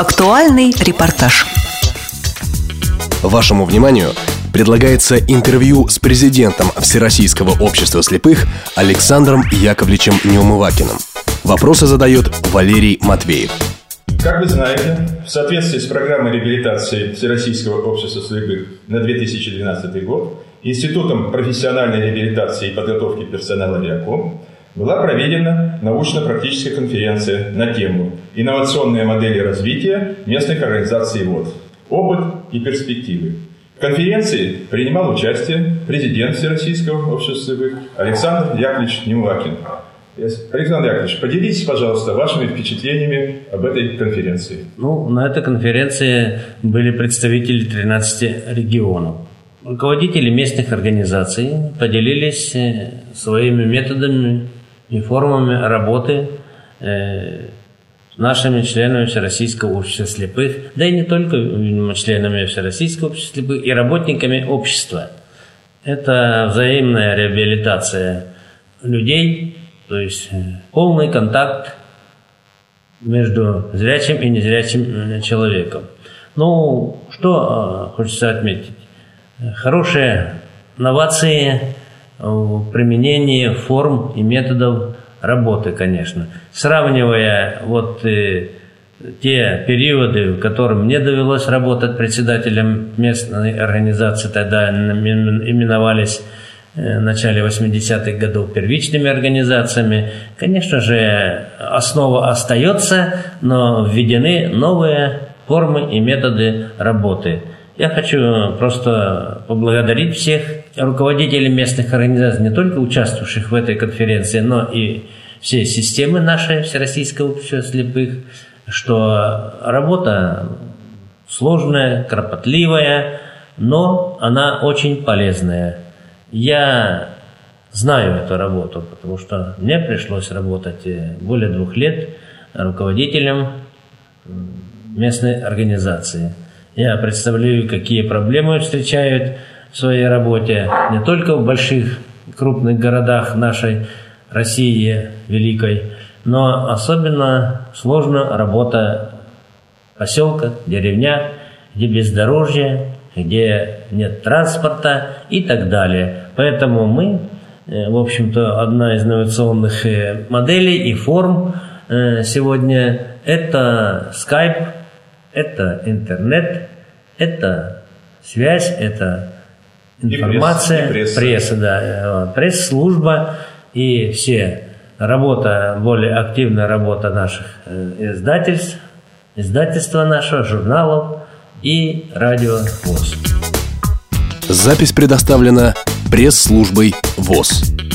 Актуальный репортаж. Вашему вниманию предлагается интервью с президентом Всероссийского общества слепых Александром Яковлевичем Неумывакиным. Вопросы задает Валерий Матвеев. Как вы знаете, в соответствии с программой реабилитации Всероссийского общества слепых на 2012 год Институтом профессиональной реабилитации и подготовки персонала РИАКОМ была проведена научно-практическая конференция на тему «Инновационные модели развития местных организаций ВОЗ. Опыт и перспективы». В конференции принимал участие президент Всероссийского общества слепых Александр Яковлевич Немвакин. Александр Яковлевич, поделитесь, пожалуйста, вашими впечатлениями об этой конференции. Ну, на этой конференции были представители 13 регионов. Руководители местных организаций поделились э, своими методами и формами работы э, нашими членами Всероссийского общества слепых, да и не только членами Всероссийского общества слепых, и работниками общества. Это взаимная реабилитация людей, то есть э, полный контакт между зрячим и незрячим э, человеком. Ну, что хочется отметить? Хорошие новации применении форм и методов работы, конечно. Сравнивая вот э, те периоды, в которых мне довелось работать председателем местной организации, тогда именовались э, в начале 80-х годов первичными организациями. Конечно же, основа остается, но введены новые формы и методы работы. Я хочу просто поблагодарить всех руководителей местных организаций, не только участвовавших в этой конференции, но и всей системы нашей Всероссийского общества слепых, что работа сложная, кропотливая, но она очень полезная. Я знаю эту работу, потому что мне пришлось работать э, более двух лет руководителем местной организации – я представляю, какие проблемы встречают в своей работе не только в больших крупных городах нашей России великой, но особенно сложна работа поселка, деревня, где бездорожье, где нет транспорта и так далее. Поэтому мы, э, в общем-то, одна из инновационных э, моделей и форм э, сегодня – это Skype, это интернет, это связь, это информация, и пресс, и пресса. пресса, да, пресс-служба и все работа, более активная работа наших э, издательств, издательства нашего, журналов и радио ВОЗ. Запись предоставлена пресс-службой ВОЗ.